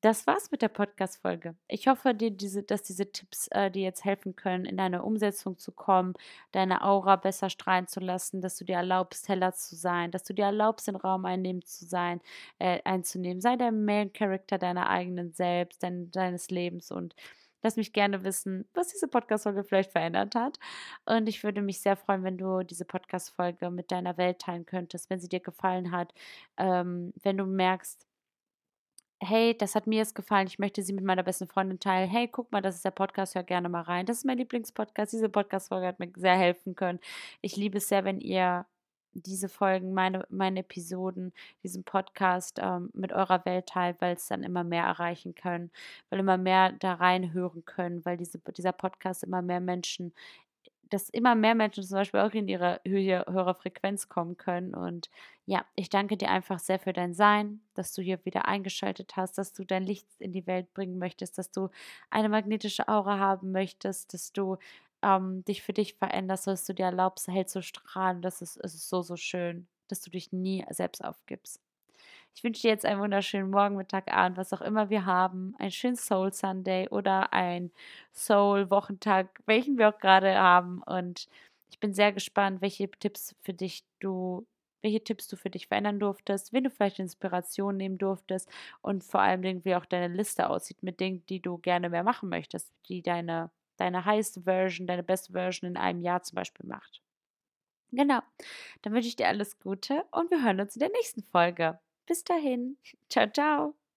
Das war's mit der Podcast-Folge. Ich hoffe, dir diese, dass diese Tipps äh, dir jetzt helfen können, in deine Umsetzung zu kommen, deine Aura besser strahlen zu lassen, dass du dir erlaubst, heller zu sein, dass du dir erlaubst, den Raum einnehmen zu sein, äh, einzunehmen. Sei der Main Character deiner eigenen Selbst, dein, deines Lebens und Lass mich gerne wissen, was diese Podcast-Folge vielleicht verändert hat. Und ich würde mich sehr freuen, wenn du diese Podcast-Folge mit deiner Welt teilen könntest, wenn sie dir gefallen hat. Ähm, wenn du merkst, hey, das hat mir jetzt gefallen, ich möchte sie mit meiner besten Freundin teilen. Hey, guck mal, das ist der Podcast, hör gerne mal rein. Das ist mein Lieblingspodcast. Diese Podcast-Folge hat mir sehr helfen können. Ich liebe es sehr, wenn ihr diese Folgen, meine, meine Episoden, diesen Podcast ähm, mit eurer Welt teilt, weil es dann immer mehr erreichen können, weil immer mehr da reinhören können, weil diese, dieser Podcast immer mehr Menschen dass immer mehr Menschen zum Beispiel auch in ihre höhere Frequenz kommen können. Und ja, ich danke dir einfach sehr für dein Sein, dass du hier wieder eingeschaltet hast, dass du dein Licht in die Welt bringen möchtest, dass du eine magnetische Aura haben möchtest, dass du ähm, dich für dich veränderst, dass du dir erlaubst, hell zu strahlen. Das ist, es ist so, so schön, dass du dich nie selbst aufgibst. Ich wünsche dir jetzt einen wunderschönen Morgen, Mittag, Abend, was auch immer wir haben. Einen schönen Soul Sunday oder ein Soul Wochentag, welchen wir auch gerade haben. Und ich bin sehr gespannt, welche Tipps für dich du welche Tipps du für dich verändern durftest, wen du vielleicht Inspiration nehmen durftest und vor allem wie auch deine Liste aussieht mit Dingen, die du gerne mehr machen möchtest, die deine, deine highest Version, deine best Version in einem Jahr zum Beispiel macht. Genau. Dann wünsche ich dir alles Gute und wir hören uns in der nächsten Folge. Bis dahin. Ciao, ciao.